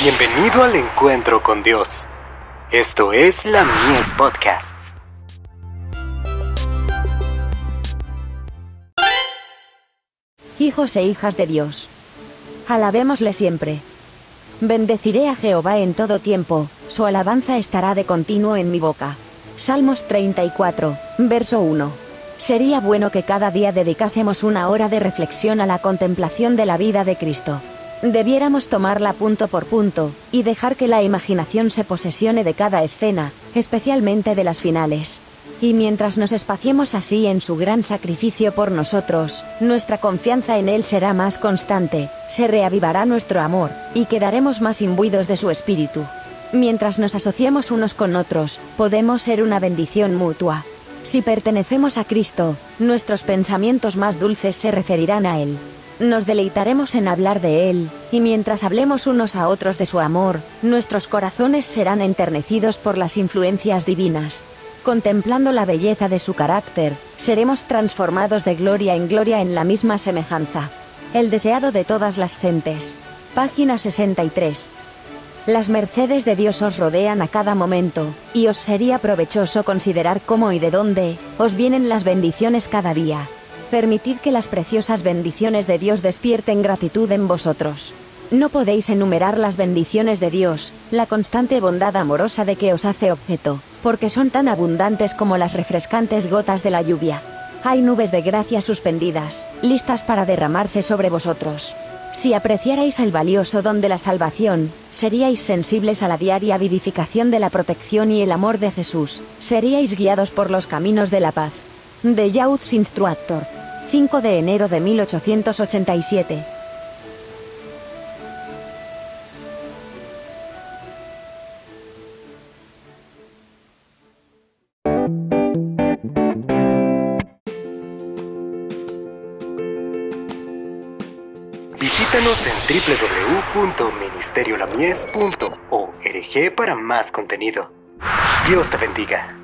Bienvenido al encuentro con Dios. Esto es la Mies Podcasts. Hijos e hijas de Dios. Alabémosle siempre. Bendeciré a Jehová en todo tiempo, su alabanza estará de continuo en mi boca. Salmos 34, verso 1. Sería bueno que cada día dedicásemos una hora de reflexión a la contemplación de la vida de Cristo. Debiéramos tomarla punto por punto, y dejar que la imaginación se posesione de cada escena, especialmente de las finales. Y mientras nos espaciemos así en su gran sacrificio por nosotros, nuestra confianza en Él será más constante, se reavivará nuestro amor, y quedaremos más imbuidos de su espíritu. Mientras nos asociemos unos con otros, podemos ser una bendición mutua. Si pertenecemos a Cristo, nuestros pensamientos más dulces se referirán a Él. Nos deleitaremos en hablar de Él, y mientras hablemos unos a otros de su amor, nuestros corazones serán enternecidos por las influencias divinas. Contemplando la belleza de su carácter, seremos transformados de gloria en gloria en la misma semejanza. El deseado de todas las gentes. Página 63. Las mercedes de Dios os rodean a cada momento, y os sería provechoso considerar cómo y de dónde os vienen las bendiciones cada día. Permitid que las preciosas bendiciones de Dios despierten gratitud en vosotros. No podéis enumerar las bendiciones de Dios, la constante bondad amorosa de que os hace objeto, porque son tan abundantes como las refrescantes gotas de la lluvia. Hay nubes de gracia suspendidas, listas para derramarse sobre vosotros. Si apreciarais el valioso don de la salvación, seríais sensibles a la diaria vivificación de la protección y el amor de Jesús, seríais guiados por los caminos de la paz. De Youth's Instructor. 5 de enero de 1887. Visítanos en www.ministeriolamies.org para más contenido. Dios te bendiga.